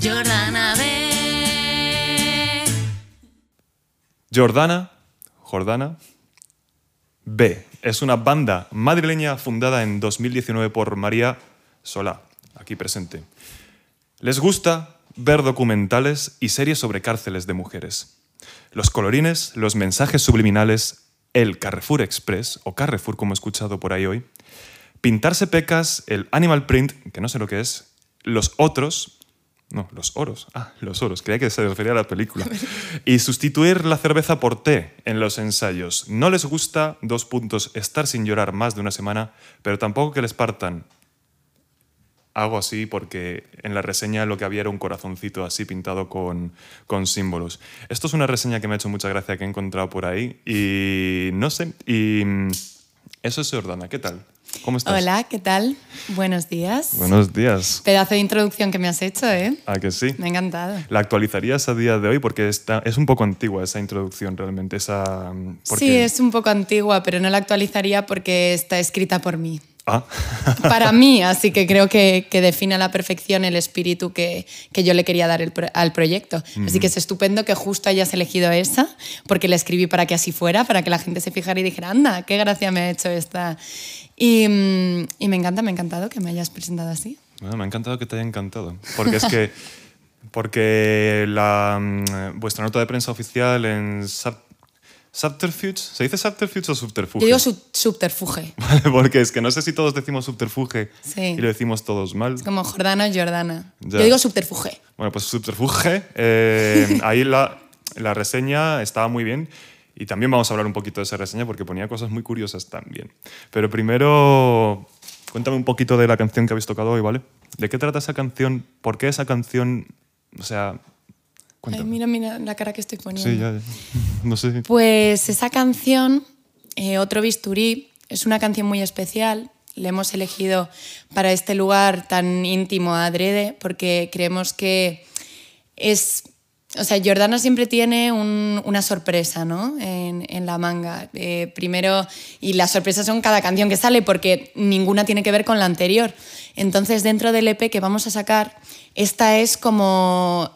Jordana B. Jordana, Jordana B. Es una banda madrileña fundada en 2019 por María Solá, aquí presente. Les gusta ver documentales y series sobre cárceles de mujeres. Los colorines, los mensajes subliminales, el Carrefour Express, o Carrefour como he escuchado por ahí hoy, pintarse pecas, el animal print, que no sé lo que es, los otros, no, los oros. Ah, los oros. Creía que se refería a la película. Y sustituir la cerveza por té en los ensayos. No les gusta, dos puntos, estar sin llorar más de una semana, pero tampoco que les partan. Algo así, porque en la reseña lo que había era un corazoncito así pintado con, con símbolos. Esto es una reseña que me ha hecho mucha gracia que he encontrado por ahí. Y no sé. Y mm, eso es Jordana. ¿Qué tal? ¿Cómo estás? Hola, ¿qué tal? Buenos días. Buenos días. Pedazo de introducción que me has hecho, ¿eh? ¿A que sí? Me ha encantado. ¿La actualizarías a día de hoy? Porque está, es un poco antigua esa introducción realmente. Esa, porque... Sí, es un poco antigua, pero no la actualizaría porque está escrita por mí. Ah. Para mí, así que creo que, que define a la perfección el espíritu que, que yo le quería dar el al proyecto. Así que es estupendo que justo hayas elegido esa, porque la escribí para que así fuera, para que la gente se fijara y dijera, anda, qué gracia me ha hecho esta. Y, mm, y me encanta, me ha encantado que me hayas presentado así. Bueno, me ha encantado que te haya encantado. Porque es que. Porque la, mm, vuestra nota de prensa oficial en Sub- Subterfuge. ¿Se dice Subterfuge o Subterfuge? Yo digo sub- subterfuge. Vale, porque es que no sé si todos decimos subterfuge Sí. y lo decimos todos mal. Es como Jordana, Jordana. Ya. Yo digo subterfuge. Bueno, pues subterfuge. eh, ahí la, la reseña estaba muy bien. Y también vamos a hablar un poquito de esa reseña porque ponía cosas muy curiosas también. Pero primero, cuéntame un poquito de la canción que habéis tocado hoy, ¿vale? ¿De qué trata esa canción? ¿Por qué esa canción? O sea, Ay, mira, mira la cara que estoy poniendo. sí, ya, ya. No sé. Pues esa canción, eh, Otro Bisturí, es una canción muy especial. La hemos elegido para este lugar tan íntimo adrede porque creemos que es... O sea, Jordana siempre tiene un- una sorpresa, ¿no? En, la manga. Eh, primero, y las sorpresas son cada canción que sale porque ninguna tiene que ver con la anterior. Entonces, dentro del EP que vamos a sacar, esta es como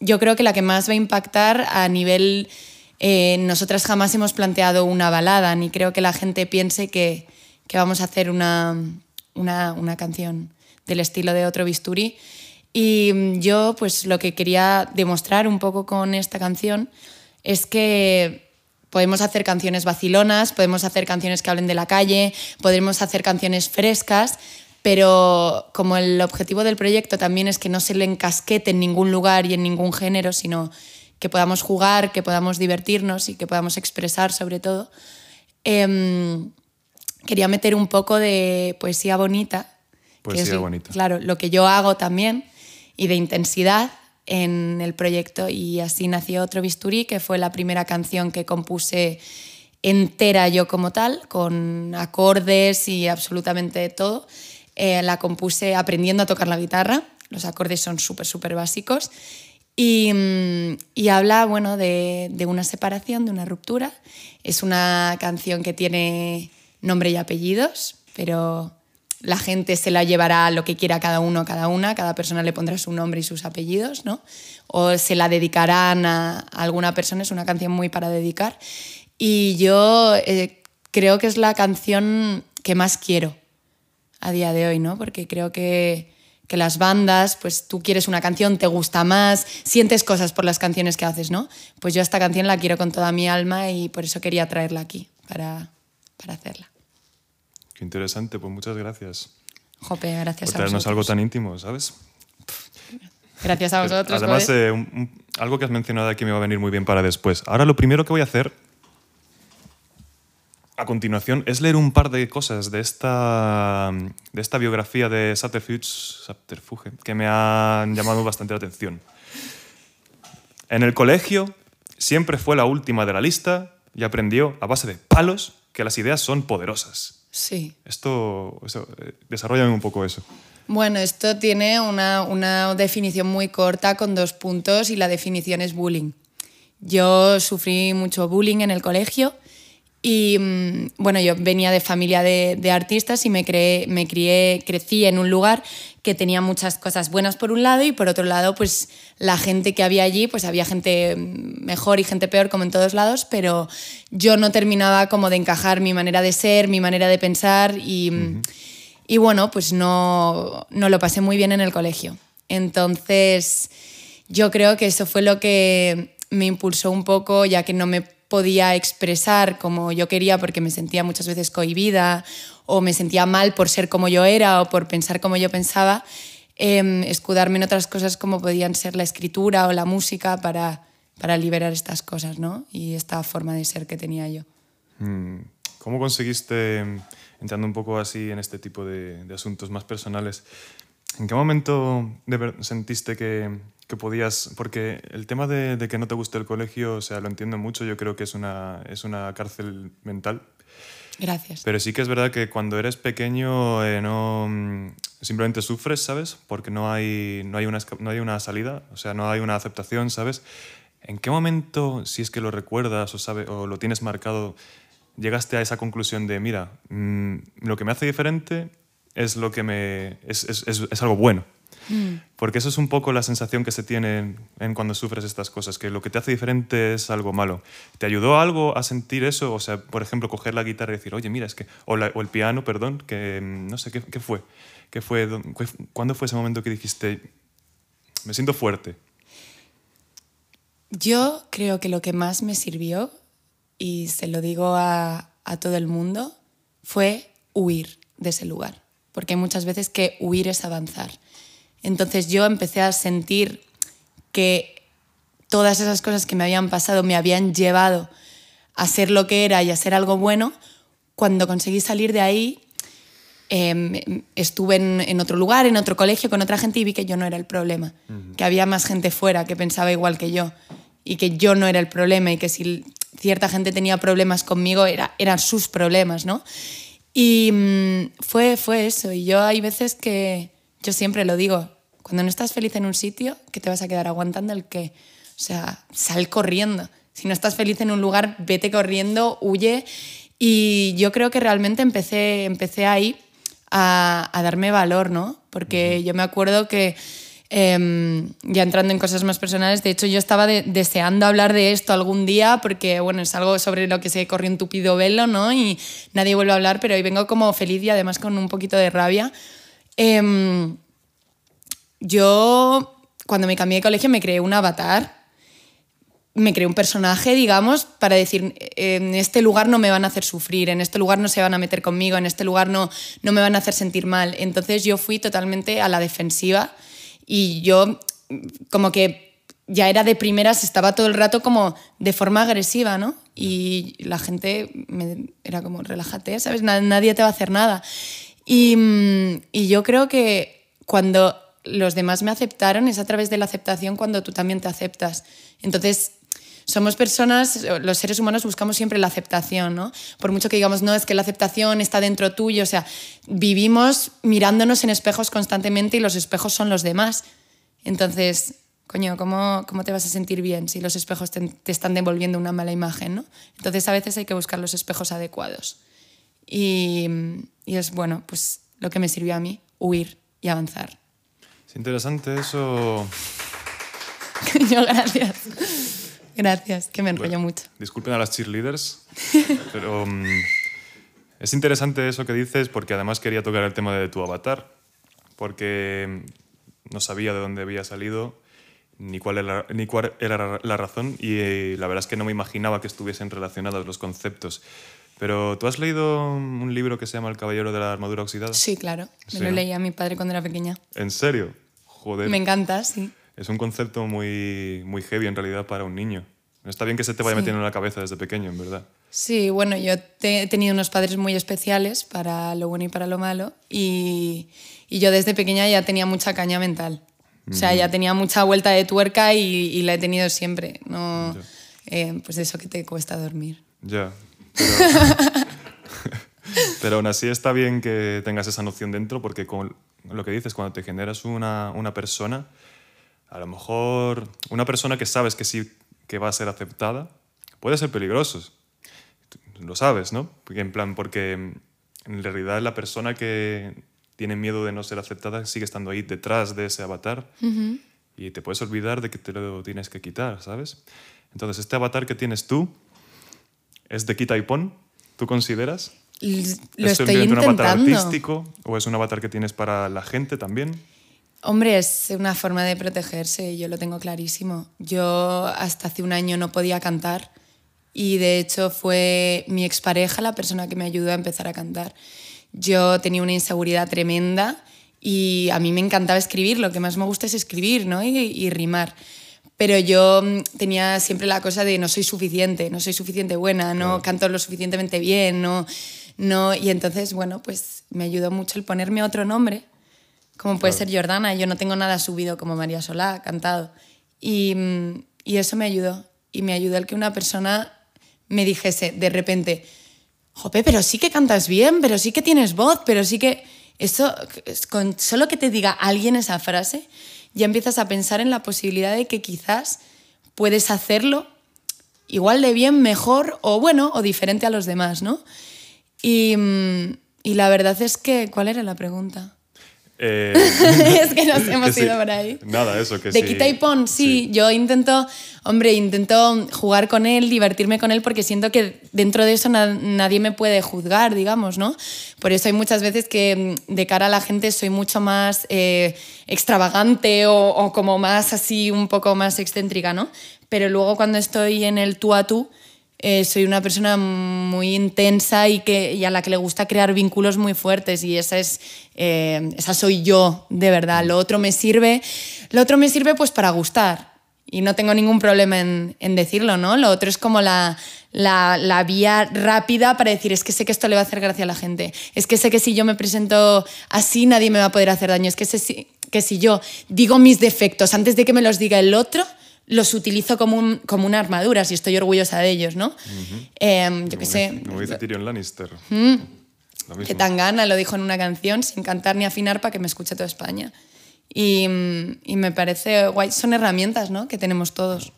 yo creo que la que más va a impactar a nivel... eh, nosotras jamás hemos planteado una balada, ni creo que la gente piense que, vamos a hacer una, canción del estilo de otro bisturí. Y mm, yo pues lo que quería demostrar un poco con esta canción es que podemos hacer canciones vacilonas, podemos hacer canciones que hablen de la calle, podemos hacer canciones frescas, pero como el objetivo del proyecto también es que no se le encasquete en ningún lugar y en ningún género, sino que podamos jugar, que podamos divertirnos y que podamos expresar sobre todo, em, quería meter un poco de poesía bonita. que Poesía es, bonita. Claro, lo que yo hago también, y de intensidad en el proyecto. Y así nació Otro Bisturí, que fue la primera canción que compuse entera yo como tal, con acordes y absolutamente todo. Eh, la compuse aprendiendo a tocar la guitarra, los acordes son súper, súper básicos. Y, mm, y habla bueno, de, de una separación, de una ruptura. Es una canción que tiene nombre y apellidos, pero la gente se la llevará lo que quiera cada uno, cada una, cada persona le pondrá su nombre y sus apellidos, ¿no? O se la dedicarán a, a alguna persona, es una canción muy para dedicar. Y yo eh, creo que es la canción que más quiero a día de hoy, ¿no? Porque creo que, que las bandas, pues tú quieres una canción, te gusta más, sientes cosas por las canciones que haces, ¿no? Pues yo esta canción la quiero con toda mi alma y por eso quería traerla aquí, para, para hacerla. Qué interesante, pues muchas gracias. Jope, gracias Por a traernos vosotros. algo tan íntimo, ¿sabes? Gracias a vosotros. Además, eh, un- un- algo que has mencionado aquí me va a venir muy bien para después. Ahora lo primero que voy a hacer a continuación es leer un par de cosas de esta, de esta biografía de Subterfuge que me han llamado bastante la atención. En el colegio siempre fue la última de la lista y aprendió a base de palos que las ideas son poderosas. Sí. Esto, eso, eh, desarrollame un poco eso. Bueno, esto tiene una, una definición muy corta con dos puntos y la definición es bullying. Yo sufrí mucho bullying en el colegio Y mm, bueno, yo venía de familia de, de artistas y me, creé, me crié, crecí en un lugar que tenía muchas cosas buenas por un lado y por otro lado, pues la gente que había allí, pues había gente mejor y gente peor como en todos lados, pero yo no terminaba como de encajar mi manera de ser, mi manera de pensar y, y bueno, pues no, no lo pasé muy bien en el colegio. Entonces, yo creo que eso fue lo que me impulsó un poco, ya que no me podía expresar como yo quería porque me sentía muchas veces cohibida o me sentía mal por ser como yo era o por pensar como yo pensaba, em, escudarme en otras cosas como podían ser la escritura o la música para, para liberar estas cosas ¿no? y esta forma de ser que tenía yo. Mm, ¿Cómo conseguiste, entrando un poco así en este tipo de, de asuntos más personales, en qué momento sentiste que, que podías, porque el tema de, de, que no te guste el colegio, o sea, lo entiendo mucho, yo creo que es una, es una cárcel mental. Gracias. Pero sí que es verdad que cuando eres pequeño eh, no simplemente sufres, ¿sabes? Porque no hay, no, hay una, no hay una salida, o sea, no hay una aceptación, ¿sabes? ¿En qué momento, si es que lo recuerdas o, sabe, o lo tienes marcado, llegaste a esa conclusión de, mira, mmm, lo que me hace diferente es, lo que me, es, es, es algo bueno? Mm. Porque eso es un poco la sensación que se tiene en cuando sufres estas cosas, que lo que te hace diferente es algo malo. ¿Te ayudó algo a sentir eso? O sea, por ejemplo, coger la guitarra y decir, oye, mira, es que... O, la, o el piano, perdón, que mm, no sé, ¿qué, qué fue? ¿Qué fue? ¿Cuándo fue ese momento que dijiste, me siento fuerte? Yo creo que lo que más me sirvió, y se lo digo a, a todo el mundo, fue huir de ese lugar. Porque muchas veces que huir es avanzar. Entonces yo empecé a sentir que todas esas cosas que me habían pasado me habían llevado a ser lo que era y a ser algo bueno. Cuando conseguí salir de ahí, eh, estuve en, en, otro lugar, en otro colegio, con otra gente y vi que yo no era el problema, uh -huh. que había más gente fuera que pensaba igual que yo y que yo no era el problema y que si cierta gente tenía problemas conmigo era, eran sus problemas, ¿no? Y mmm, fue, fue eso. Y yo hay veces que, yo siempre lo digo, cuando no estás feliz en un sitio, ¿qué te vas a quedar aguantando el qué? O sea, sal corriendo. Si no estás feliz en un lugar, vete corriendo, huye. Y yo creo que realmente empecé, empecé ahí a, a darme valor, ¿no? Porque yo me acuerdo que, eh, ya entrando en cosas más personales, de hecho yo estaba de, deseando hablar de esto algún día porque, bueno, es algo sobre lo que se corrió un tupido velo, ¿no? Y nadie vuelve a hablar, pero hoy vengo como feliz y además con un poquito de rabia. Eh, yo, cuando me cambié de colegio, me creé un avatar, me creé un personaje, digamos, para decir, en este lugar no me van a hacer sufrir, en este lugar no se van a meter conmigo, en este lugar no, no me van a hacer sentir mal. Entonces yo fui totalmente a la defensiva y yo como que ya era de primeras, estaba todo el rato como de forma agresiva, ¿no? Y la gente me, era como, relájate, ¿sabes? Nadie te va a hacer nada. Y, y yo creo que cuando los demás me aceptaron, es a través de la aceptación cuando tú también te aceptas. Entonces, somos personas, los seres humanos buscamos siempre la aceptación, ¿no? Por mucho que digamos, no, es que la aceptación está dentro tuyo, o sea, vivimos mirándonos en espejos constantemente y los espejos son los demás. Entonces, coño, ¿cómo, cómo te vas a sentir bien si los espejos te, están devolviendo una mala imagen, ¿no? Entonces, a veces hay que buscar los espejos adecuados. Y, y es, bueno, pues lo que me sirvió a mí, huir y avanzar. Es interesante eso. Yo, gracias. Gracias, que me enrollo bueno, mucho. Disculpen a las cheerleaders, pero um, es interesante eso que dices porque además quería tocar el tema de tu avatar, porque no sabía de dónde había salido ni cuál era, ni cuál era la razón y eh, la verdad es que no me imaginaba que estuviesen relacionados los conceptos. Pero ¿tú has leído un libro que se llama El Caballero de la Armadura Oxidada? Sí, claro. Me sí. lo leía a mi padre cuando era pequeña. ¿En serio? Joder. Me encanta, sí. Es un concepto muy, muy heavy en realidad para un niño. Está bien que se te vaya sí. metiendo en la cabeza desde pequeño, en verdad. Sí, bueno, yo te, he tenido unos padres muy especiales para lo bueno y para lo malo y, y yo desde pequeña ya tenía mucha caña mental. O sea, ya tenía mucha vuelta de tuerca y, y la he tenido siempre. No, eh, pues eso que te cuesta dormir. Ya. Pero, pero aún así está bien que tengas esa noción dentro porque con lo que dices, cuando te generas una, una persona, a lo mejor una persona que sabes que sí que va a ser aceptada, puede ser peligroso. lo sabes, ¿no? Porque, en plan, porque en realidad la persona que tiene miedo de no ser aceptada sigue estando ahí detrás de ese avatar y te puedes olvidar de que te lo tienes que quitar, ¿sabes? Entonces, este avatar que tienes tú es de quita y pon, ¿tú consideras? Lo ¿Es estoy simplemente un avatar intentando. artístico o es un avatar que tienes para la gente también? Hombre, es una forma de protegerse, yo lo tengo clarísimo. Yo hasta hace un año no podía cantar y de hecho fue mi expareja la persona que me ayudó a empezar a cantar. Yo tenía una inseguridad tremenda y a mí me encantaba escribir, lo que más me gusta es escribir ¿no? y, y rimar. Pero yo mm, tenía siempre la cosa de no soy suficiente, no soy suficiente buena, no canto lo suficientemente bien, no, no... Y entonces, bueno, pues me ayudó mucho el ponerme otro nombre como puede ser Jordana. Yo no tengo nada subido como María Solá, cantado. Y, y eso me ayudó. Y me ayudó el que una persona me dijese de repente, Jope, pero sí que cantas bien, pero sí que tienes voz, pero sí que... Eso, es con solo que te diga alguien esa frase, ya empiezas a pensar en la posibilidad de que quizás puedes hacerlo igual de bien, mejor o bueno, o diferente a los demás, ¿no? Y, mm, y la verdad es que, ¿cuál era la pregunta? Eh, es que nos hemos que sí. ido por ahí. Nada, eso, que De sí. quita y pon, sí. Yo intento, hombre, intento jugar con él, divertirme con él, porque siento que dentro de eso na- nadie me puede juzgar, digamos, ¿no? Por eso hay muchas veces que mm, de cara a la gente soy mucho más eh, extravagante o, o como más así, un poco más excéntrica, ¿no? Pero luego cuando estoy en el tú a tú, eh, soy una persona muy intensa y, que, y a la que le gusta crear vínculos muy fuertes y esa es eh, esa soy yo de verdad. Lo otro me sirve lo otro me sirve pues para gustar. Y no tengo ningún problema en, en decirlo no lo otro es como la, la, la vía rápida para decir es que sé que esto le va a hacer gracia a la gente. Es que sé que si yo me presento así nadie me va a poder hacer daño. Es que sé si- que si yo digo mis defectos antes de que me los diga el otro los utilizo como, un- como una armadura, si estoy orgullosa de ellos, ¿no? Em, yo qué sé, Como dice Tyrion Lannister. Mismo. que Tangana lo dijo en una canción sin cantar ni afinar para que me escuche toda España. Y, mm, y me parece guay, son herramientas, ¿no? Que tenemos todos.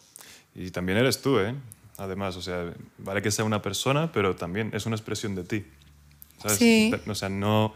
Y también eres tú, ¿eh? Además, o sea, vale que sea una persona, pero también es una expresión de ti. ¿sabes? Sí. O sea, no...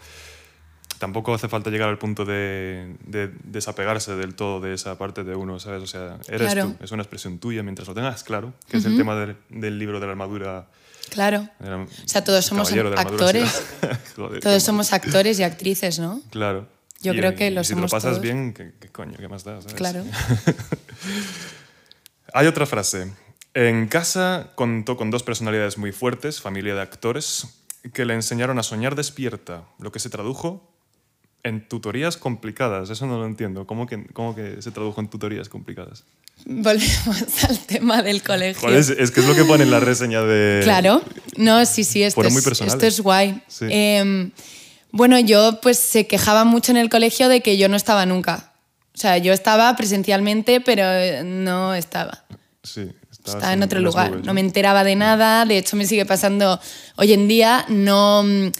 Tampoco hace falta llegar al punto de, de desapegarse del todo de esa parte de uno, ¿sabes? O sea, eres Claro. tú, es una expresión tuya mientras lo tengas claro, que es el tema del, del libro de la armadura. Claro. la- O sea, todos somos actores. Joder, Todos somos actores y actrices, ¿no? Claro. Yo Y- creo que y lo si te lo pasas todos. bien, ¿qué, qué coño? ¿Qué más da? sabes? Claro. Hay otra frase. En casa contó con dos personalidades muy fuertes, familia de actores, que le enseñaron a soñar despierta, lo que se tradujo en tutorías complicadas. Eso no lo entiendo. ¿Cómo que, cómo que se tradujo en tutorías complicadas? Volvemos al tema del colegio. Joder, es, es que es lo que pone en la reseña de... Claro, no, sí, sí, esto, muy es, personales. esto es guay. Sí. Eh, bueno, yo pues se quejaba mucho en el colegio de que yo no estaba nunca. O sea, yo estaba presencialmente, pero eh, no estaba. Sí, estabas Estaba en otro lugar. nubes, No me enteraba de nada. De hecho, me sigue pasando hoy en día. No mm,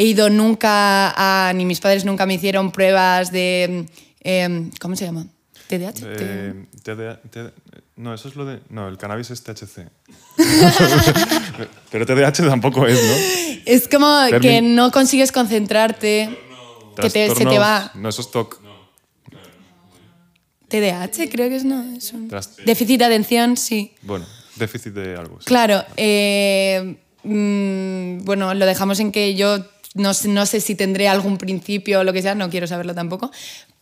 he ido nunca a. Ni mis padres nunca me hicieron pruebas de. em, ¿Cómo se llama? TDAH. Eh, TDA TD no, eso es lo de... No, el cannabis es THC. Pero TDAH tampoco es, ¿no? Es como que no consigues concentrarte. Que te- se te va. No, eso es TOC. TDAH, creo que es, no, es un déficit de atención, sí. Bueno, déficit de algo. sí. Claro, eh, mm, bueno, lo dejamos en que yo no, sé- no sé si tendré algún principio o lo que sea, no quiero saberlo tampoco,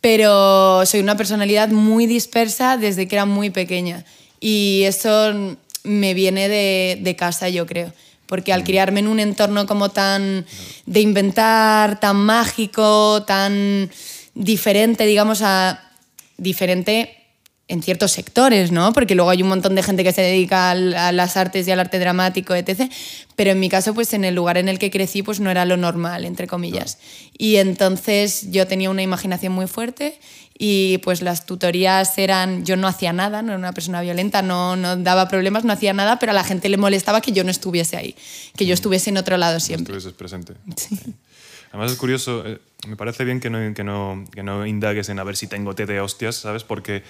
pero soy una personalidad muy dispersa desde que era muy pequeña y eso me viene de, de casa, yo creo. Porque al criarme en un entorno como tan de inventar, tan mágico, tan diferente, digamos, a diferente en ciertos sectores, ¿no? Porque luego hay un montón de gente que se dedica al- a las artes y al arte dramático, etc. Pero en mi caso, pues en el lugar en el que crecí, pues no era lo normal, entre comillas. Y entonces yo tenía una imaginación muy fuerte y pues las tutorías eran, yo no hacía nada, no era una persona violenta, no, no daba problemas, no hacía nada, pero a la gente le molestaba que yo no estuviese ahí, que yo estuviese en otro lado siempre. estuvieses presente. Además es curioso, eh, me parece bien que no, que, no, que no indagues en a ver si tengo té de hostias, ¿sabes? Porque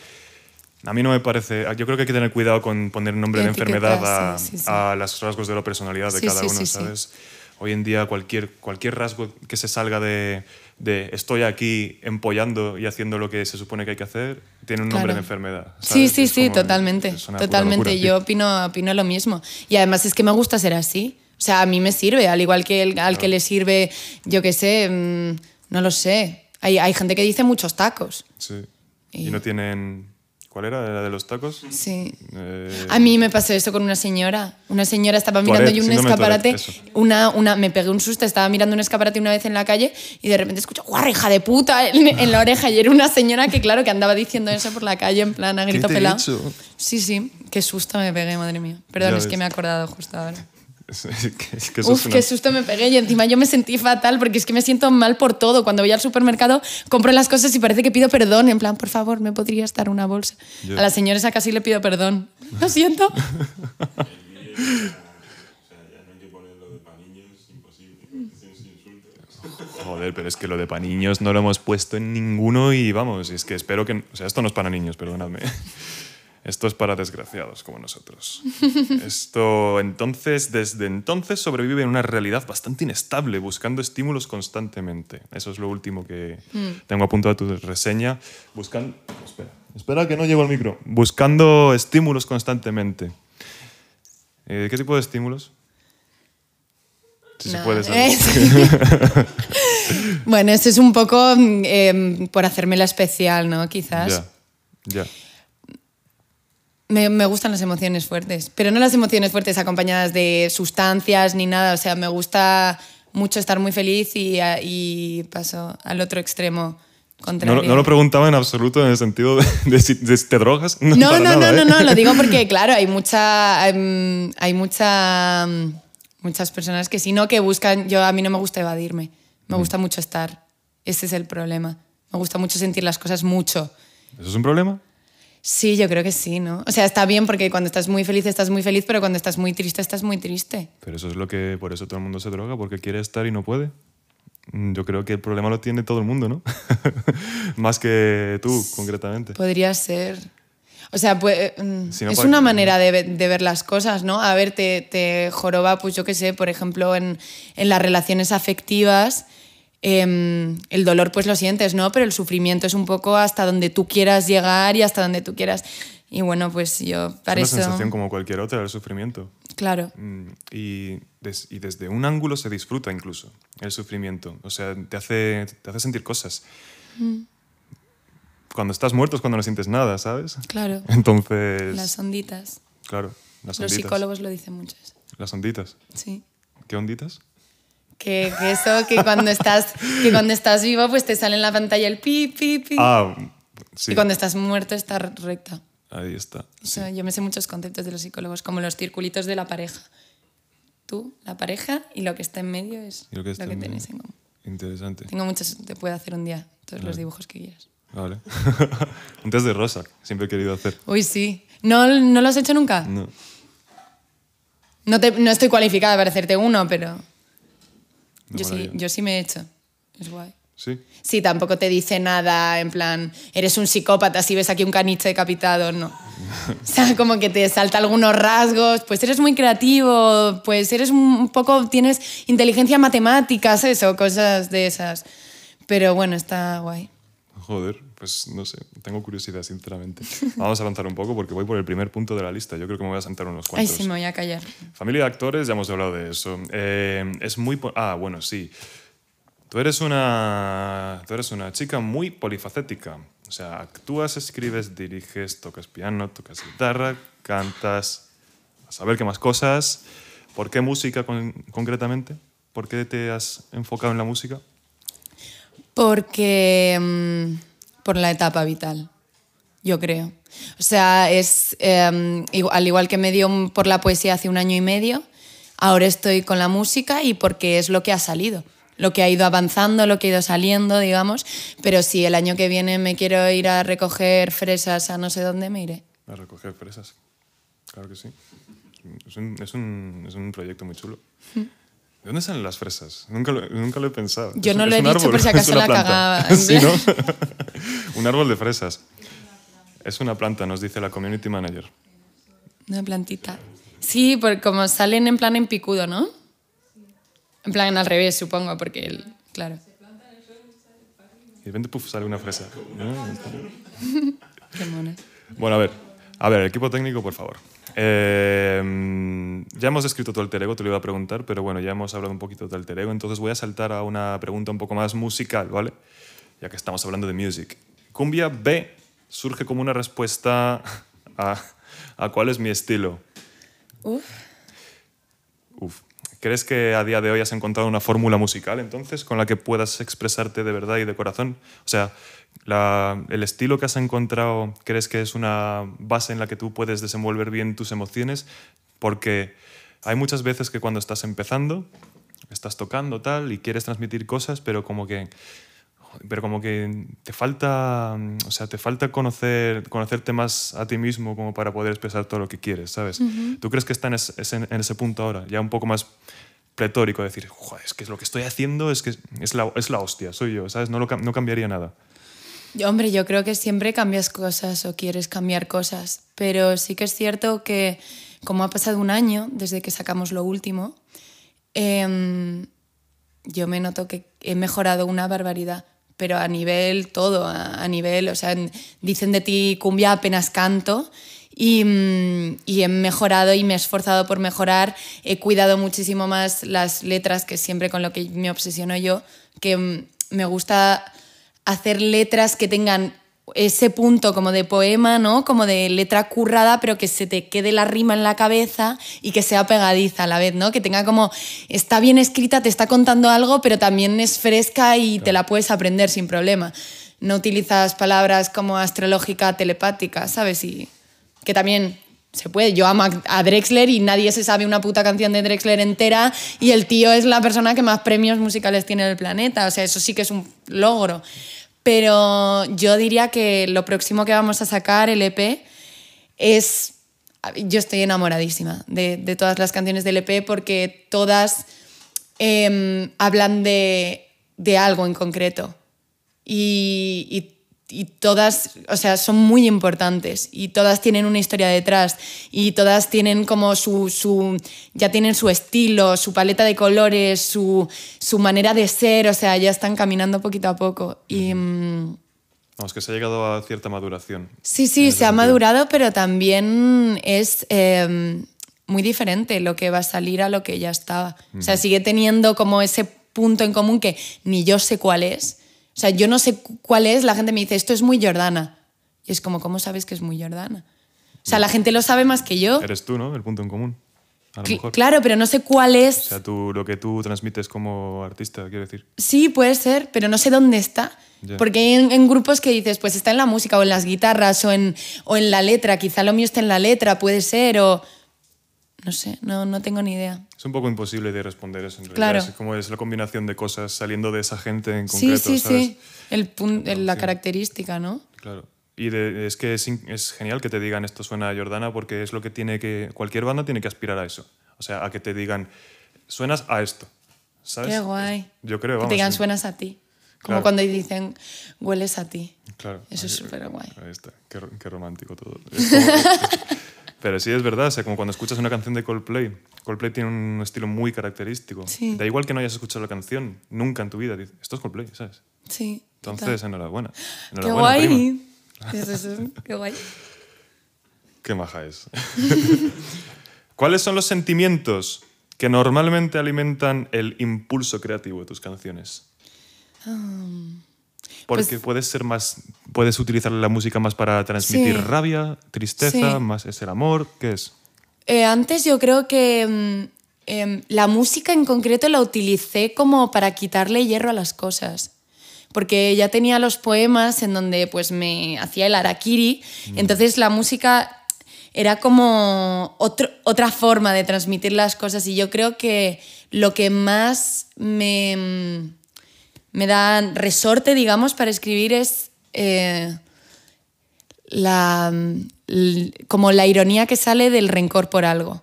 A mí no me parece. Yo creo que hay que tener cuidado con poner nombre de enfermedad a, Etiquetas, sí, sí, sí. a los rasgos de la personalidad de cada uno. ¿sabes? Hoy en día cualquier, cualquier rasgo que se salga de, de estoy aquí empollando y haciendo lo que se supone que hay que hacer, tiene un nombre de enfermedad. Sí, ¿sabes? sí, sí, totalmente. Totalmente. locura, Yo opino, opino lo mismo. Y además es que me gusta ser así. O sea, a mí me sirve, al igual que el- al que le sirve, yo qué sé, mm, no lo sé. Hay, hay gente que dice muchos tacos. Sí. Y Y- no tienen... ¿Cuál era? ¿La de los tacos? Sí. Eh, A mí me pasó eso con una señora. Una señora estaba mirando yo un escaparate. Una, una, me pegué un susto, estaba mirando un escaparate una vez en la calle y de repente escucho, ¡guarra, hija de puta! En, en la oreja. Y era una señora que, claro, que andaba diciendo eso por la calle en plan a grito te he pelado. hecho? Sí, sí. Qué susto me pegué, madre mía. Perdón, Ya es que me he acordado justo ahora. Es, es que, es que eso Uf, es una- qué susto me pegué y encima yo me sentí fatal porque es que me siento mal por todo. Cuando voy al supermercado compro las cosas y parece que pido perdón. En plan, por favor, ¿me podrías dar una bolsa? Ya. A la señora esa casi le pido perdón. Lo siento. Joder, pero es que lo de para niños no lo hemos puesto en ninguno y vamos, es que espero que... O sea, esto no es para niños, perdonadme. Esto es para desgraciados como nosotros. Esto, entonces, desde entonces sobrevive en una realidad bastante inestable, buscando estímulos constantemente. Eso es lo último que tengo apuntado a tu reseña. Buscando... Espera, espera que no llego al micro. Buscando estímulos constantemente. Eh, ¿Qué tipo de estímulos? Si se puede saber. Eh, sí. bueno, esto es un poco mm, eh, por hacerme la especial, ¿no? Quizás. Ya, ya. Me, me gustan las emociones fuertes, pero no las emociones fuertes acompañadas de sustancias ni nada. O sea, me gusta mucho estar muy feliz y, y paso al otro extremo No, no lo preguntaba en absoluto en el sentido de, de si de te drogas. No, No, no, nada, no, ¿eh? no, no, lo digo porque, claro, hay mucha. Hay, hay mucha. mm, Muchas personas que si no, que buscan. Yo a mí no me gusta evadirme. Me Mm. gusta mucho estar. Ese es el problema. Me gusta mucho sentir las cosas mucho. ¿Eso es un problema? Sí, yo creo que sí, ¿no? O sea, está bien porque cuando estás muy feliz estás muy feliz, pero cuando estás muy triste estás muy triste. Pero eso es lo que. Por eso todo el mundo se droga, porque quiere estar y no puede. Mm, Yo creo que el problema lo tiene todo el mundo, ¿no? Más que tú, concretamente. Podría ser. O sea, pues, Si no, es una manera de ver las cosas, ¿no? A ver, te, te joroba, pues yo qué sé, por ejemplo, en, en las relaciones afectivas, em, el dolor pues lo sientes, ¿no? Pero el sufrimiento es un poco hasta donde tú quieras llegar y hasta donde tú quieras. Y bueno, pues yo para es una eso... sensación como cualquier otra, el sufrimiento. Claro. Mm, Y, des- y desde un ángulo se disfruta incluso el sufrimiento. O sea, te hace, te hace sentir cosas. Mm. Cuando estás muerto es cuando no sientes nada, ¿sabes? Claro. Entonces, Las onditas. claro, las Los onditas. psicólogos lo dicen mucho. eso. Las onditas. Sí. ¿Qué onditas? Que, que eso, que cuando, estás, que cuando estás vivo, pues te sale en la pantalla el pi, pi, pi. Ah, sí. Y cuando estás muerto está recta. Ahí está. Eso, Yo me sé muchos conceptos de los psicólogos, como los circulitos de la pareja. Tú, la pareja, y lo que está en medio es lo que tenéis medio. en común. Interesante. Tengo muchos, te puedo hacer un día todos los dibujos que quieras. Vale. un test de rosa, siempre he querido hacer. Uy, sí. ¿No, ¿No lo has hecho nunca? No. No, te- no estoy cualificada para hacerte uno, pero yo sí, yo sí me he hecho. Es guay. Sí. Sí, tampoco te dice nada en plan, eres un psicópata si ves aquí un caniche decapitado, no. O sea, como que te salta algunos rasgos, pues eres muy creativo, pues eres un poco, tienes inteligencia matemática, eso, cosas de esas. Pero bueno, está guay. Joder, pues no sé, tengo curiosidad, sinceramente. Vamos a avanzar un poco porque voy por el primer punto de la lista. Yo creo que me voy a saltar unos Ay, cuantos. sí, me voy a callar. Familia de actores, ya hemos hablado de eso. Eh, es muy... Ah, bueno, sí. Tú eres, una, tú eres una chica muy polifacética. O sea, actúas, escribes, diriges, tocas piano, tocas guitarra, cantas, a saber qué más cosas. ¿Por qué música con- concretamente? ¿Por qué te has enfocado en la música? Porque. mm, por la etapa vital, yo creo. O sea, es. eh, igu- al igual que me dio por la poesía hace un año y medio, ahora estoy con la música y porque es lo que ha salido. Lo que ha ido avanzando, lo que ha ido saliendo, digamos. Pero si el año que viene me quiero ir a recoger fresas a no sé dónde, me iré. A recoger fresas. Claro que sí. Es un, es un, es un proyecto muy chulo. ¿De dónde salen las fresas? Nunca lo, nunca lo he pensado. Yo Es no lo he dicho árbol, por si acaso la planta. cagaba, Sí, ¿no? un árbol de fresas. Es una planta, nos dice la community manager. Una plantita. Sí, porque como salen en plan en picudo, ¿no? En plan al revés, supongo, porque el, claro. Y de repente, puf, sale una fresa. Qué. Bueno, a ver, a ver, equipo técnico, por favor. Eh, ya hemos descrito tu alter ego, te lo iba a preguntar, pero bueno, ya hemos hablado un poquito de alter ego, entonces voy a saltar a una pregunta un poco más musical, ¿vale? Ya que estamos hablando de music. Cumbia B surge como una respuesta a, a cuál es mi estilo. Uf. Uf. ¿Crees que a día de hoy has encontrado una fórmula musical entonces con la que puedas expresarte de verdad y de corazón? O sea, la- el estilo que has encontrado, ¿crees que es una base en la que tú puedes desenvolver bien tus emociones? Porque hay muchas veces que cuando estás empezando, estás tocando tal y quieres transmitir cosas, pero como que pero como que te falta, o sea, te falta conocer, conocerte más a ti mismo como para poder expresar todo lo que quieres, ¿sabes? ¿Tú crees que está en ese, es en- ese punto ahora, ya un poco más pletórico, decir, joder, es que lo que estoy haciendo es que es la, es la hostia, soy yo, ¿sabes? No, lo, no cambiaría nada. Hombre, yo creo que siempre cambias cosas o quieres cambiar cosas, pero sí que es cierto que como ha pasado un año desde que sacamos lo último, em, yo me noto que he mejorado una barbaridad, pero a nivel todo, a, a nivel, o sea, en- dicen de ti cumbia apenas canto y, mm, y he mejorado y me he esforzado por mejorar, he cuidado muchísimo más las letras, que siempre con lo que me obsesiono yo, que mm, me gusta hacer letras que tengan ese punto como de poema, ¿no? Como de letra currada, pero que se te quede la rima en la cabeza y que sea pegadiza a la vez, ¿no? Que tenga como, está bien escrita, te está contando algo, pero también es fresca y te la puedes aprender sin problema. No utilizas palabras como astrológica, telepática, ¿sabes? Y que también se puede. Yo amo a- a Drexler y nadie se sabe una puta canción de Drexler entera y el tío es la persona que más premios musicales tiene en el planeta. O sea, eso sí que es un logro. Pero yo diría que lo próximo que vamos a sacar, el EP, es... Yo estoy enamoradísima de, todas las canciones del EP porque todas em, hablan de, de algo en concreto. Y- y todas, o sea, son muy importantes y todas tienen una historia detrás y todas tienen como su, su ya tienen su estilo, su paleta de colores, su, su manera de ser, o sea, ya están caminando poquito a poco. Y mm, Vamos, que se ha llegado a cierta maduración. sí, sí, se ha sentido. madurado, pero también es eh, muy diferente lo que va a salir a lo que ya estaba. O sea, sigue teniendo como ese punto en común que ni yo sé cuál es. O sea, yo no sé cu- cuál es, la gente me dice, esto es muy Jordana. Y es como, ¿cómo sabes que es muy Jordana? O sea, la gente lo sabe más que yo. Eres tú, ¿no? El punto en común. A lo Cl- mejor. claro, pero no sé cuál O es. sea, tú, lo que tú transmites como artista, quiero decir. Sí, puede ser, pero no sé dónde está. Porque hay en, en grupos que dices, pues está en la música o en las guitarras o en, o en la letra. Quizá lo mío está en la letra, puede ser, o... No sé, no, no tengo ni idea. Es un poco imposible de responder eso en realidad. Claro. Es como es la combinación de cosas saliendo de esa gente en Sí, concreto, sí, ¿sabes? sí. El pun- el- la sí. característica, ¿no? Claro. Y de- es que es, es genial que te digan esto suena a Jordana porque es lo que tiene que. Cualquier banda tiene que aspirar a eso. O sea, a que te digan, suenas a esto. ¿Sabes? Qué guay. Yo creo, Que vamos. te digan sí. suenas a ti. Como Claro. cuando dicen hueles a ti. Claro. Eso es súper guay. Ahí está. Qué, qué romántico todo. Es como- pero sí es verdad, o sea, como cuando escuchas una canción de Coldplay. Coldplay tiene un estilo muy característico. Sí. Da igual que no hayas escuchado la canción, nunca en tu vida. dices, Esto es Coldplay, ¿sabes? Sí. Entonces, enhorabuena. Qué Enhorabuena, guay. Eso, qué guay. Qué maja es. ¿Cuáles son los sentimientos que normalmente alimentan el impulso creativo de tus canciones? Porque pues- puedes ser más, puedes utilizar la música más para transmitir Sí. rabia, tristeza, Sí. más es el amor, ¿qué es? Eh, antes yo creo que mm, em, la música en concreto la utilicé como para quitarle hierro a las cosas. Porque ya tenía los poemas en donde pues me hacía el harakiri, entonces la música era como otro- otra forma de transmitir las cosas y yo creo que lo que más me, mm, me da resorte, digamos, para escribir es eh, la, l- como la ironía que sale del rencor por algo.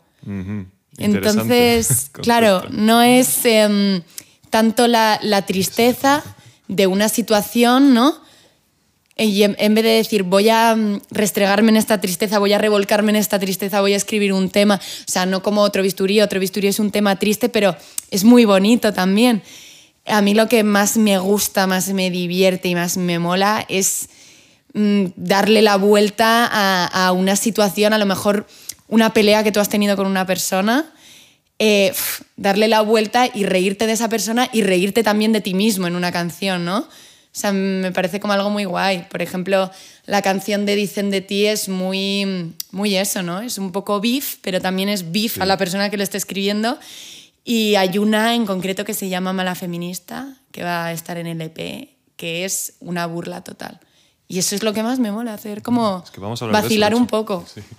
Entonces, claro, no es em, tanto la, la tristeza de una situación, ¿no? Y en, en vez de decir, voy a mm, restregarme en esta tristeza, voy a revolcarme en esta tristeza, voy a escribir un tema, o sea, no como otro bisturí, otro bisturí es un tema triste, pero es muy bonito también. A mí lo que más me gusta, más me divierte y más me mola es mm, darle la vuelta a, a una situación, a lo mejor una pelea que tú has tenido con una persona, eh, darle la vuelta y reírte de esa persona y reírte también de ti mismo en una canción, ¿no? O sea, me parece como algo muy guay. Por ejemplo, la canción de Dicen de ti es muy, muy eso, ¿no? Es un poco beef, pero también es beef a la persona que lo está escribiendo. Y hay una en concreto que se llama Mala Feminista, que va a estar en el EP, que es una burla total. Y eso es lo que más me mola, hacer como Es que vamos a eso, vacilar de un poco. Sí.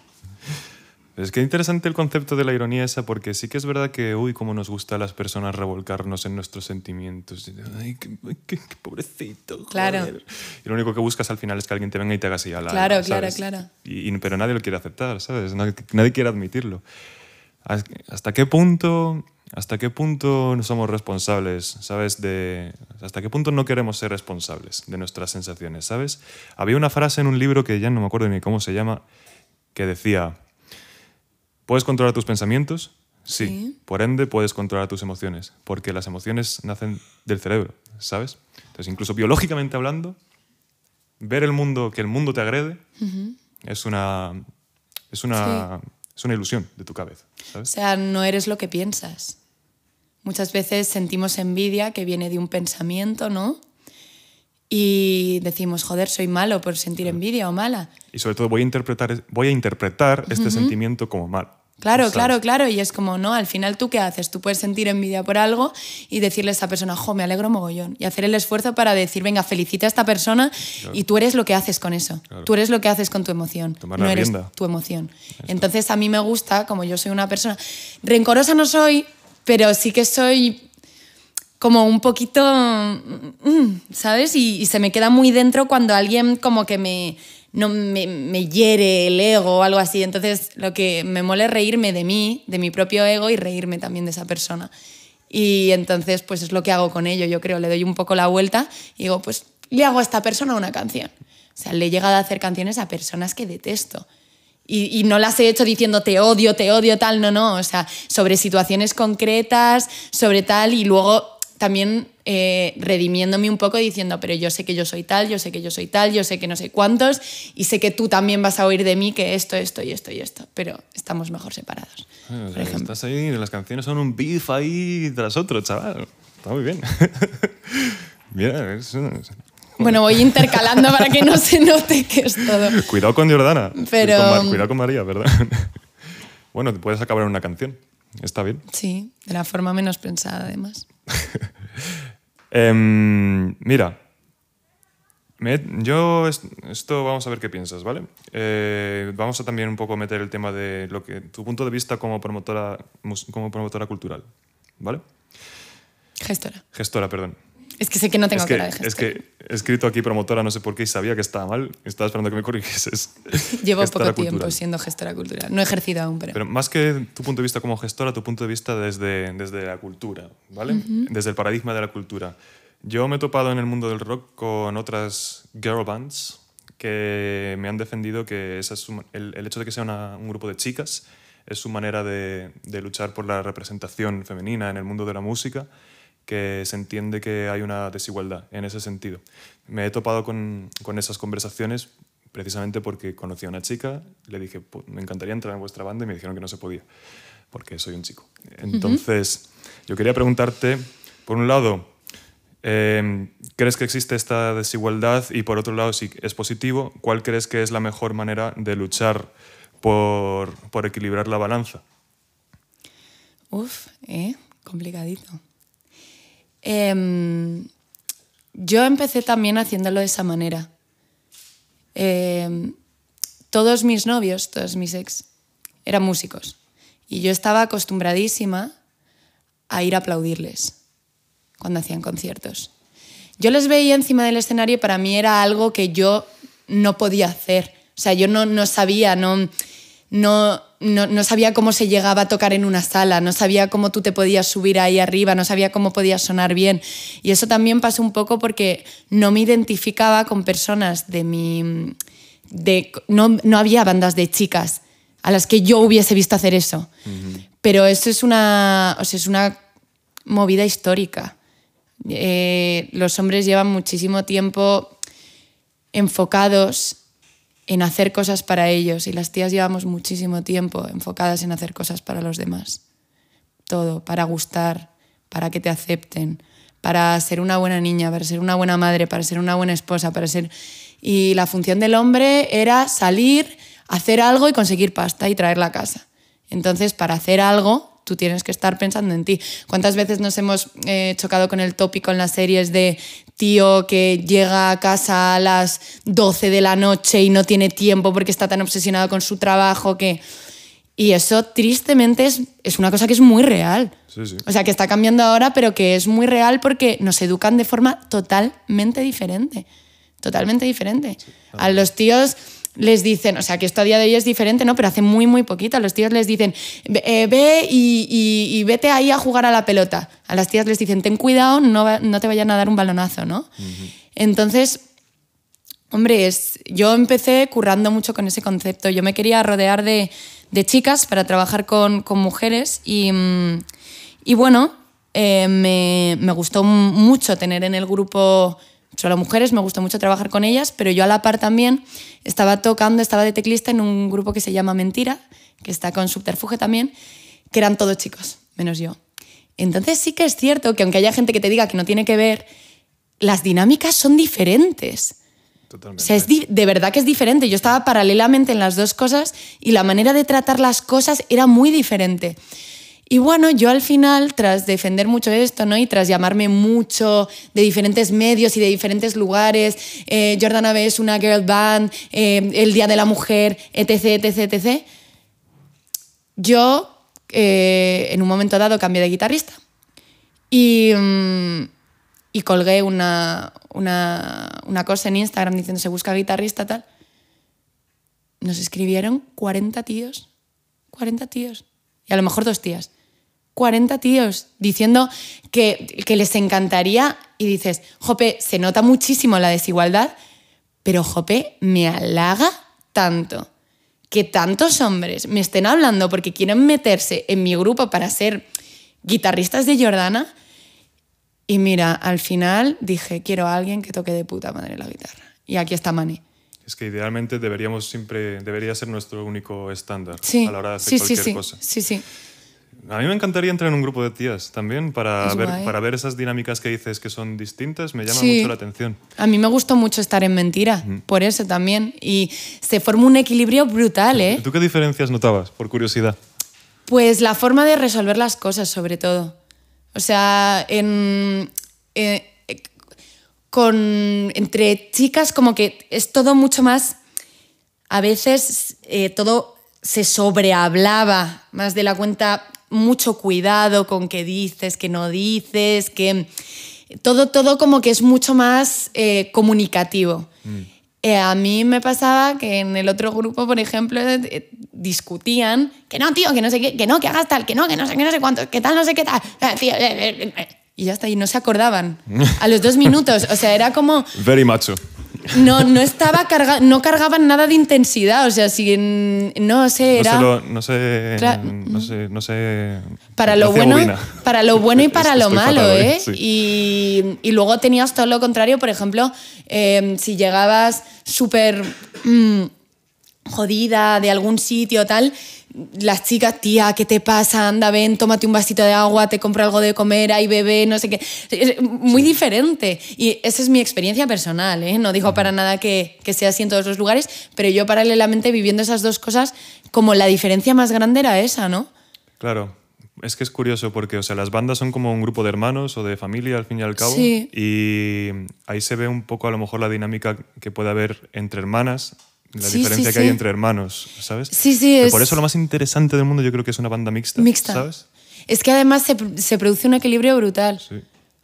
Es que interesante el concepto de la ironía esa, porque sí que es verdad que, uy, cómo nos gusta a las personas revolcarnos en nuestros sentimientos. Ay, qué, qué- qué pobrecito. joder. Claro. Y lo único que buscas al final es que alguien te venga y te haga así a la Claro, ¿sabes? claro, claro. Y, y- pero nadie lo quiere aceptar, ¿sabes? Nadie, nadie quiere admitirlo. Has- ¿Hasta qué punto... ¿Hasta qué punto no somos responsables, sabes? De, ¿Hasta qué punto no queremos ser responsables de nuestras sensaciones, sabes? Había una frase en un libro que ya no me acuerdo ni cómo se llama, que decía, ¿puedes controlar tus pensamientos? Sí. Sí. Por ende, puedes controlar tus emociones, porque las emociones nacen del cerebro, ¿sabes? Entonces, incluso biológicamente hablando, ver el mundo, que el mundo te agrede, es una, es una, es una ilusión de tu cabeza, O ¿sabes? sea, no eres lo que piensas. Muchas veces sentimos envidia que viene de un pensamiento, ¿no? Y decimos, joder, soy malo por sentir envidia o mala. Y sobre todo voy a interpretar, voy a interpretar este sentimiento como mal. Claro, ¿sabes? claro, claro. Y es como, no, al final tú qué haces? Tú puedes sentir envidia por algo y decirle a esa persona, jo, me alegro mogollón. Y hacer el esfuerzo para decir, venga, felicita a esta persona y tú eres lo que haces con eso. Claro. Tú eres lo que haces con tu emoción. Tomar no eres rienda. tu emoción. Entonces a mí me gusta, como yo soy una persona. Rencorosa no soy, pero sí que soy como un poquito, mm, ¿sabes? Y, y se me queda muy dentro cuando alguien como que me, no, me, me hiere el ego o algo así. Entonces lo que me mola es reírme de mí, de mi propio ego y reírme también de esa persona. Y entonces pues es lo que hago con ello, yo creo, le doy un poco la vuelta y digo, pues le hago a esta persona una canción. O sea, le he llegado a hacer canciones a personas que detesto. Y, y no las he hecho diciendo te odio, te odio, tal, no, no. O sea, sobre situaciones concretas, sobre tal, y luego también eh, redimiéndome un poco diciendo, pero yo sé que yo soy tal, yo sé que yo soy tal, yo sé que no sé cuántos, y sé que tú también vas a oír de mí que esto, esto y esto y esto, pero estamos mejor separados. O por sea, ejemplo. Estás ahí, las canciones son un beef ahí tras otro, chaval. Está muy bien. Mira, es- es- Bueno, voy intercalando para que no se note que es todo. Cuidado con Jordana. Pero- con cuidado con María, ¿verdad? bueno, te puedes acabar en una canción. Está bien. Sí, de la forma menos pensada, además. Em, mira, me- yo es- esto vamos a ver qué piensas, ¿vale? Eh, vamos a también un poco meter el tema de lo que tu punto de vista como promotora como promotora cultural, ¿vale? Gestora. Gestora, perdón. Es que sé que no tengo es, que, cara de gestora. es que he escrito aquí promotora, no sé por qué, y sabía que estaba mal. Estaba esperando que me corrigieses. Llevo Gestora poco tiempo cultural. siendo gestora cultural. No he ejercido aún, pero... Pero más que tu punto de vista como gestora, tu punto de vista desde, desde la cultura, ¿vale? Desde el paradigma de la cultura. Yo me he topado en el mundo del rock con otras girl bands que me han defendido que esa es su- el, el hecho de que sea una- un grupo de chicas es su manera de, de luchar por la representación femenina en el mundo de la música, que se entiende que hay una desigualdad en ese sentido. Me he topado con, con esas conversaciones precisamente porque conocí a una chica, le dije, "Pu- me encantaría entrar en vuestra banda y me dijeron que no se podía, porque soy un chico. Entonces, yo quería preguntarte, por un lado, eh, ¿crees que existe esta desigualdad? Y por otro lado, si es positivo, ¿cuál crees que es la mejor manera de luchar por, por equilibrar la balanza? Uf, ¿eh? Complicadito. Em, yo empecé también haciéndolo de esa manera. Em, todos mis novios, todos mis ex, eran músicos. Y yo estaba acostumbradísima a ir a aplaudirles cuando hacían conciertos. Yo les veía encima del escenario y para mí era algo que yo no podía hacer. O sea, yo no, no sabía, no... no, no, no, sabía cómo se llegaba a tocar en una sala, no sabía cómo tú te podías subir ahí arriba, no sabía cómo podías sonar bien. Y eso también pasó un poco porque no me identificaba con personas de mi... De, no, no había bandas de chicas a las que yo hubiese visto hacer eso. Pero eso es una, o sea, es una movida histórica. Eh, los hombres llevan muchísimo tiempo enfocados en hacer cosas para ellos y las tías llevamos muchísimo tiempo enfocadas en hacer cosas para los demás. Todo, para gustar, para que te acepten, para ser una buena niña, para ser una buena madre, para ser una buena esposa, para ser... Y la función del hombre era salir, hacer algo y conseguir pasta y traerla a casa. Entonces, para hacer algo, tú tienes que estar pensando en ti. ¿Cuántas veces nos hemos eh, chocado con el tópico en las series de tío que llega a casa a las 12 de la noche y no tiene tiempo porque está tan obsesionado con su trabajo que... Y eso tristemente es, es una cosa que es muy real. Sí, sí. O sea, que está cambiando ahora, pero que es muy real porque nos educan de forma totalmente diferente. Totalmente diferente. A los tíos les dicen, o sea, que esto a día de hoy es diferente, ¿no? Pero hace muy, muy poquito a los tíos les dicen, eh, ve y, vete ahí a jugar a la pelota. A las tías les dicen, ten cuidado, no, no te vayan a dar un balonazo, ¿no? Entonces, hombre, es, yo empecé currando mucho con ese concepto. Yo me quería rodear de, de chicas para trabajar con, con mujeres y, y bueno, eh, me, me gustó mucho tener en el grupo solo mujeres, me gusta mucho trabajar con ellas, pero yo a la par también estaba tocando, estaba de teclista en un grupo que se llama Mentira, que está con Subterfuge también, que eran todos chicos, menos yo. Entonces sí que es cierto que aunque haya gente que te diga que no tiene que ver, las dinámicas son diferentes. Totalmente. O sea, es de verdad que es diferente. Yo estaba paralelamente en las dos cosas y la manera de tratar las cosas era muy diferente. Y bueno, yo al final, tras defender mucho esto, ¿no? Y tras llamarme mucho de diferentes medios y de diferentes lugares, eh, Jordana B es una girl band, eh, el Día de la Mujer, etc., etc., etc., yo eh, en un momento dado cambié de guitarrista y, mm, y colgué una, una, una cosa en Instagram diciendo se busca guitarrista, tal. Nos escribieron 40 tíos, 40 tíos, y a lo mejor dos tías 40 tíos diciendo que, que, les encantaría y dices, Jope, se nota muchísimo la desigualdad, pero Jope, me halaga tanto que tantos hombres me estén hablando porque quieren meterse en mi grupo para ser guitarristas de Jordana. Y mira, al final dije, quiero a alguien que toque de puta madre la guitarra. Y aquí está Mani. Es que idealmente deberíamos siempre, debería ser nuestro único estándar sí, a la hora de hacer sí, cualquier sí, sí, cosa. Sí, sí. A mí me encantaría entrar en un grupo de tías también para, Es ver, guay. para ver esas dinámicas que dices que son distintas. Me llama Sí. mucho la atención. A mí me gustó mucho estar en mentira, por eso también. Y se forma un equilibrio brutal, ¿eh? ¿Tú qué diferencias notabas, por curiosidad? Pues la forma de resolver las cosas, sobre todo. O sea, en, eh, con, entre chicas como que es todo mucho más... A veces eh, todo se sobrehablaba más de la cuenta, mucho cuidado con qué dices, qué no dices, que todo, todo como que es mucho más eh, comunicativo. Eh, a mí me pasaba que en el otro grupo, por ejemplo, eh, discutían que no, tío, que no sé qué, que no, que hagas tal, que no, que no sé qué, no sé cuánto, que tal, no sé qué tal. Tío. Y ya está, y no se acordaban. A los dos minutos. O sea, era como. Very macho. No, no estaba carga, no cargaban nada de intensidad. O sea, si en- no sé, No era. sé, lo- no sé, no sé, no sé. Para lo, bueno, bobina. para lo bueno y para lo malo, fatal ¿eh? sí. Y, y luego tenías todo lo contrario, por ejemplo, eh, si llegabas súper mm, jodida de algún sitio tal, las chicas, tía, ¿qué te pasa? Anda, ven, tómate un vasito de agua, te compro algo de comer, ahí bebé, no sé qué. Es muy diferente. Y esa es mi experiencia personal, ¿eh? No digo para nada que, que sea así en todos los lugares, pero yo paralelamente viviendo esas dos cosas, como la diferencia más grande era esa, ¿no? Claro, es que es curioso porque o sea, las bandas son como un grupo de hermanos o de familia al fin y al cabo. Sí. Y ahí se ve un poco a lo mejor la dinámica que puede haber entre hermanas, la Sí, diferencia sí, que hay sí. entre hermanos, ¿sabes? Sí, sí, es- Por eso lo más interesante del mundo yo creo que es una banda mixta. Mixta. ¿Sabes? Es que además se, se produce un equilibrio brutal. Sí.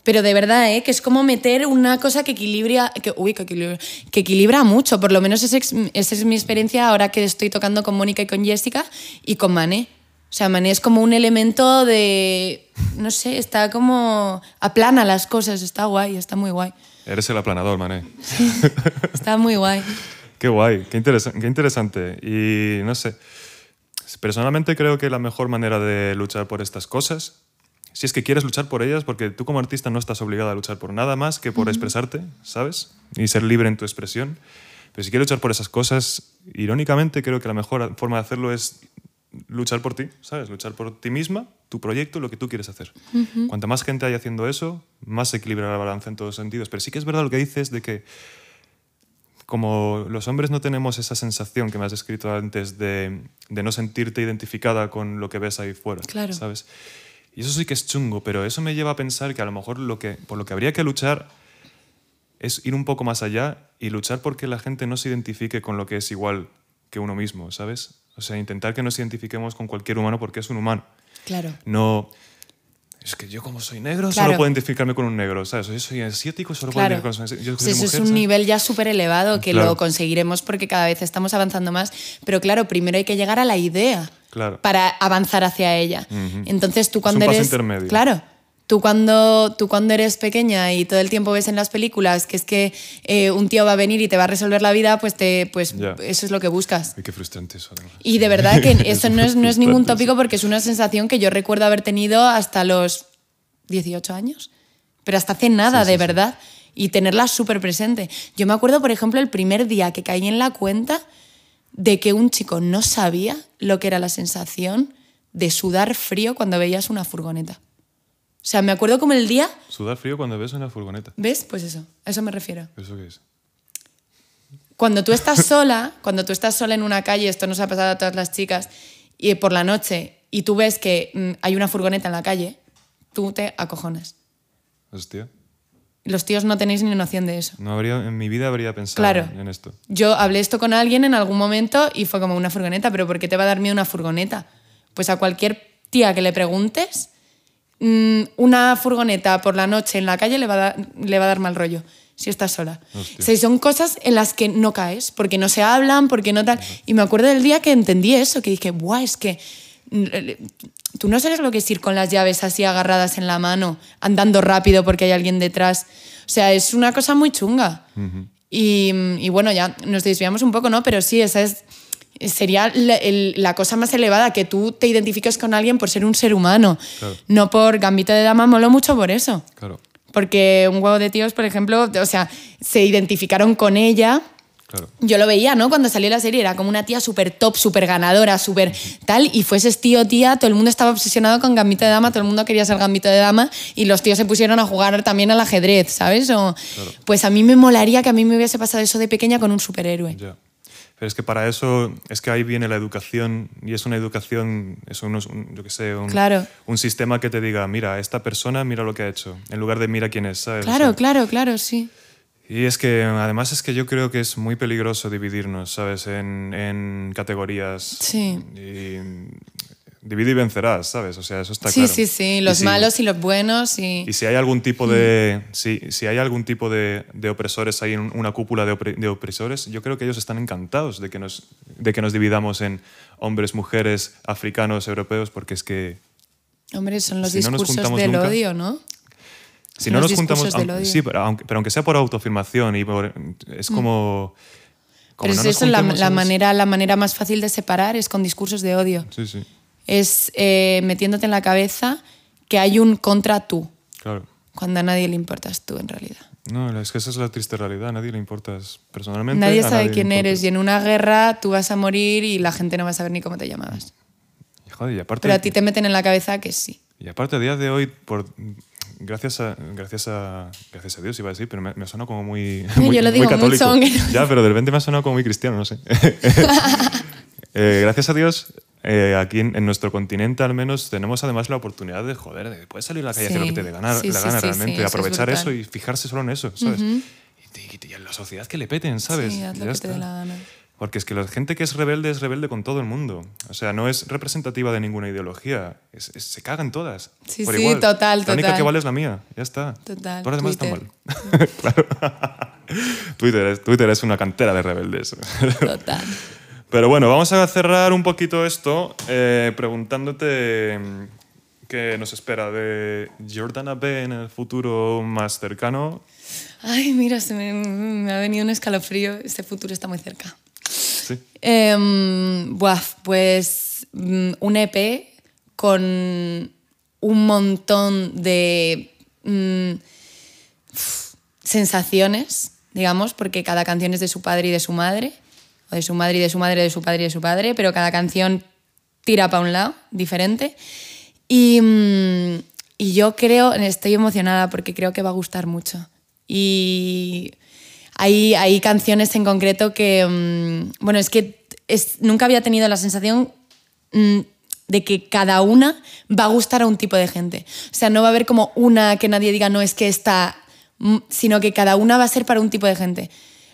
Pero de verdad, ¿eh? que es como meter una cosa que equilibra, que, uy, que equilibra, que equilibra mucho. Por lo menos esa es, esa es mi experiencia ahora que estoy tocando con Mónica y con Jessica y con Mané. O sea, Mané es como un elemento de, no sé, está como aplana las cosas, está guay, está muy guay. Eres el aplanador, Mané. Está muy guay. Qué guay, qué, interesa- qué interesante. Y no sé, personalmente creo que la mejor manera de luchar por estas cosas, si es que quieres luchar por ellas, porque tú como artista no estás obligado a luchar por nada más que por expresarte, ¿sabes? Y ser libre en tu expresión. Pero si quieres luchar por esas cosas, irónicamente creo que la mejor forma de hacerlo es luchar por ti, ¿sabes? Luchar por ti misma, tu proyecto, lo que tú quieres hacer. Cuanta más gente haya haciendo eso, más se equilibra la balanza en todos sentidos. Pero sí que es verdad lo que dices de que como los hombres no tenemos esa sensación que me has descrito antes de, de no sentirte identificada con lo que ves ahí fuera, Claro. ¿sabes? Y eso sí que es chungo, pero eso me lleva a pensar que a lo mejor lo que, por lo que habría que luchar es ir un poco más allá y luchar porque la gente no se identifique con lo que es igual que uno mismo, ¿sabes? O sea, intentar que nos identifiquemos con cualquier humano porque es un humano. Claro. No. Es que yo, como soy negro, Claro. solo puedo identificarme con un negro, ¿sabes? Yo soy asiático, solo puedo Claro. identificarme con un soy eso es un ¿sabes? nivel ya súper elevado que Claro. lo conseguiremos porque cada vez estamos avanzando más. Pero claro, primero hay que llegar a la idea para avanzar hacia ella. Entonces tú Es cuando un paso eres... intermedio. Claro. Tú cuando, tú cuando eres pequeña y todo el tiempo ves en las películas que es que eh, un tío va a venir y te va a resolver la vida, pues, te, pues eso es lo que buscas. Ay, qué frustrante eso. Y de verdad que eso no es, no es ningún tópico porque es una sensación que yo recuerdo haber tenido hasta los 18 años. Pero hasta hace nada, Sí, de sí. verdad. Y tenerla súper presente. Yo me acuerdo, por ejemplo, el primer día que caí en la cuenta de que un chico no sabía lo que era la sensación de sudar frío cuando veías una furgoneta. O sea, me acuerdo como el día... Sudar frío cuando ves una furgoneta. ¿Ves? Pues eso, a eso me refiero. ¿Eso qué es? Cuando tú estás sola, cuando tú estás sola en una calle, esto nos ha pasado a todas las chicas, y por la noche, y tú ves que mm, hay una furgoneta en la calle, tú te acojonas. Hostia. Los tíos no tenéis ni noción de eso. No habría, en mi vida habría pensado Claro. en esto. Yo hablé esto con alguien en algún momento y fue como una furgoneta, pero ¿por qué te va a dar miedo una furgoneta? Pues a cualquier tía que le preguntes, una furgoneta por la noche en la calle le va a dar, le va a dar mal rollo si estás sola. Hostia. O sea, son cosas en las que no caes, porque no se hablan, porque no tal. Y me acuerdo del día que entendí eso, que dije, ¡buah! Es que mm, tú no sabes lo que es ir con las llaves así agarradas en la mano, andando rápido porque hay alguien detrás. O sea, es una cosa muy chunga. y, y bueno, ya nos desviamos un poco, ¿no? Pero sí, esa es sería la, el- la cosa más elevada, que tú te identifiques con alguien por ser un ser humano, Claro. no por Gambito de Dama, moló mucho por eso. Claro, Porque un huevo de tíos, por ejemplo, o sea, se identificaron con ella. claro. Yo lo veía, ¿no? Cuando salió la serie era como una tía súper top, súper ganadora, súper tal, y fueses tío, tía, todo el mundo estaba obsesionado con Gambito de Dama, todo el mundo quería ser Gambito de Dama, y los tíos se pusieron a jugar también al ajedrez, ¿sabes? O, Pues a mí me molaría que a mí me hubiese pasado eso de pequeña con un superhéroe. Ya. Pero es que para eso, es que ahí viene la educación y es una educación, es unos- un, yo qué sé, un, Claro. un sistema que te diga, mira, esta persona, mira lo que ha hecho, en lugar de mira quién es, ¿sabes? O Claro, sea, claro, claro, sí. Y es que además es que yo creo que es muy peligroso dividirnos, ¿sabes? En, en categorías. Sí. Y divide y vencerás, ¿sabes? O sea, eso está Sí, claro. sí, sí, Y los si- malos y los buenos y... Y si hay algún tipo de, Mm. si, si hay algún tipo de, de opresores ahí en una cúpula de, opre- de opresores, yo creo que ellos están encantados de que, nos, de que nos dividamos en hombres, mujeres, africanos, europeos, porque es que Hombre, son los Si no discursos juntamos del nunca- odio, ¿no? si no nos juntamos, aunque- sí, pero aunque, pero aunque sea por autoafirmación y por- es como, como Pero no es eso, la, la manera, la manera más fácil de separar es con discursos de odio. Sí, sí, Es eh, metiéndote en la cabeza que hay un contra tú, claro. cuando a nadie le importas tú en realidad. No, es que esa es la triste realidad. A nadie le importas personalmente. Nadie a sabe quién eres y en una guerra tú vas a morir y la gente no va a saber ni cómo te llamabas. Y, joder, y aparte, Pero a ti te meten en la cabeza que sí. y aparte a día de hoy, por, gracias, a, gracias, a, gracias a Dios iba a decir, pero me, me ha sonado como muy, muy, yo lo muy digo católico. mucho, aunque no- Ya, pero de repente me ha sonado como muy cristiano, no sé. Eh, gracias a Dios, eh, aquí en, en nuestro continente al menos tenemos además la oportunidad de, joder, de puedes salir a la calle y hacer lo que Sí. te dé gana, Sí, la sí, gana sí, realmente, sí, eso es aprovechar eso, y fijarse solo en eso, ¿sabes? y, te- y te- y en la sociedad que le peten, ¿sabes? Sí, haz Y lo ya que te dé está. la gana. Porque es que la gente que es rebelde es rebelde con todo el mundo. O sea, no es representativa de ninguna ideología. Es- es- se cagan todas. Sí, por sí, igual. total, La única total. que vale es la mía. Ya está. Total, Por demás está mal. claro. Twitter, es, Twitter es una cantera de rebeldes. Total. Pero bueno, vamos a cerrar un poquito esto eh, preguntándote mm, qué nos espera de Jordana B en el futuro más cercano. Ay, mira, se me, me ha venido un escalofrío. Este futuro está muy cerca. Sí. Em, buah, pues mm, un EP con un montón de mm, sensaciones, digamos, porque cada canción es de su padre y de su madre, o de su madre y de su madre, de su padre y de su padre, pero cada canción tira para un lado, diferente. Y, mm, y yo creo, estoy emocionada porque creo que va a gustar mucho. Y hay, hay canciones en concreto que, mm, bueno, es que es- nunca había tenido la sensación mm, de que cada una va a gustar a un tipo de gente. O sea, no va a haber como una que nadie diga, no, es que esta, mm, sino que cada una va a ser para un tipo de gente.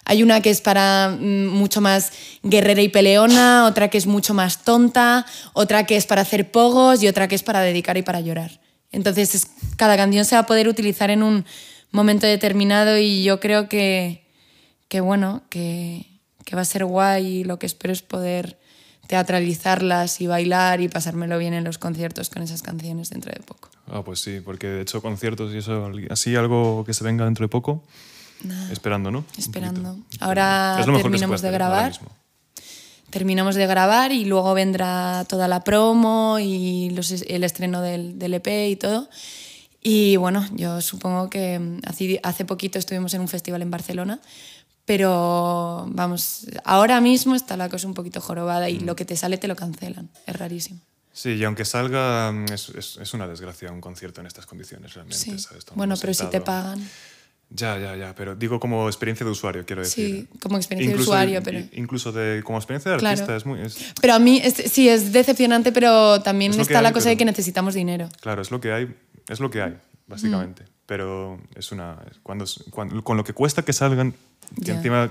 Hay una que es para mm, mucho más guerrera y peleona, otra que es mucho más tonta, otra que es para hacer pogos y otra que es para dedicar y para llorar. Entonces, es- cada canción se va a poder utilizar en un momento determinado y yo creo que, que bueno, que, que va a ser guay lo que espero es poder teatralizarlas y bailar y pasármelo bien en los conciertos con esas canciones dentro de poco. Ah, pues sí, porque de hecho conciertos y eso, así algo que se venga dentro de poco, esperando, ¿no? Esperando. Ahora terminamos de grabar. Terminamos de grabar y luego vendrá toda la promo y los- el estreno del, del EP y todo. Y bueno, yo supongo que mm, hace, hace poquito estuvimos en un festival en Barcelona, pero vamos, ahora mismo está la cosa un poquito jorobada Mm. y lo que te sale te lo cancelan. Es rarísimo. Sí, y aunque salga, mm, es, es- es una desgracia un concierto en estas condiciones, realmente. Sí. Bueno, pero si te pagan. Ya, ya, ya, pero digo como experiencia de usuario, quiero decir. Sí, como experiencia de usuario, pero- Incluso de, como experiencia de Claro. artista, es muy... es- Pero a mí es- sí es decepcionante, pero también Es está la cosa de que necesitamos dinero. claro, es lo que hay, es lo que hay, básicamente. Pero es una... Cuando, cuando- con lo que cuesta que salgan, que encima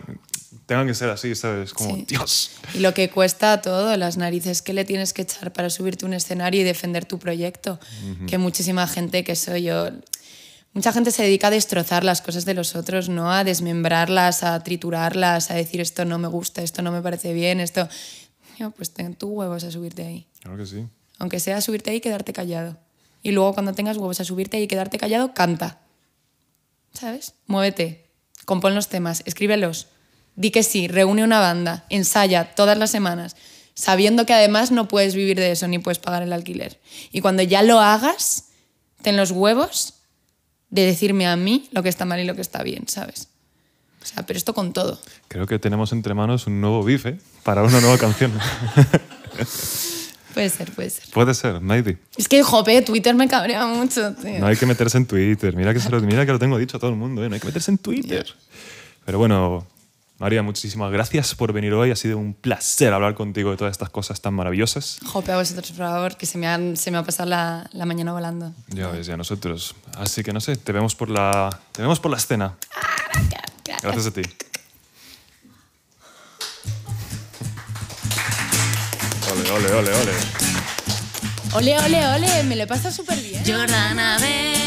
tengan que ser así, ¿sabes? Como, Sí. Dios. Y lo que cuesta todo, las narices que le tienes que echar para subirte un escenario y defender tu proyecto. Que muchísima gente, que soy yo, mucha gente se dedica a destrozar las cosas de los otros, no a desmembrarlas, a triturarlas, a decir esto no me gusta, esto no me parece bien, esto... Yo, pues ten tus huevos a subirte ahí. Claro que sí. Aunque sea subirte ahí y quedarte callado. Y luego cuando tengas huevos a subirte ahí y quedarte callado, canta. ¿Sabes? Muévete, compón los temas, escríbelos. Di que sí, reúne una banda, ensaya todas las semanas, sabiendo que además no puedes vivir de eso ni puedes pagar el alquiler. Y cuando ya lo hagas, ten los huevos de decirme a mí lo que está mal y lo que está bien, ¿sabes? O sea, pero esto con todo. Creo que tenemos entre manos un nuevo bife para una nueva canción. Puede ser, puede ser. Puede ser, maybe. Es que, jope, Twitter me cabrea mucho, tío. No hay que meterse en Twitter. Mira que, se lo, mira que lo tengo dicho a todo el mundo. ¿eh? No hay que meterse en Twitter. Pero bueno, María, muchísimas gracias por venir hoy. Ha sido un placer hablar contigo de todas estas cosas tan maravillosas. Jope a vosotros, por favor, que se me, han- se me ha pasado la, la mañana volando. Ya ves, ya nosotros. Así que no sé, te vemos por la, te vemos por la escena. Gracias a ti. Ole, ole, ole, ole. Ole, ole, ole, me lo pasa súper bien. Jordana, ven.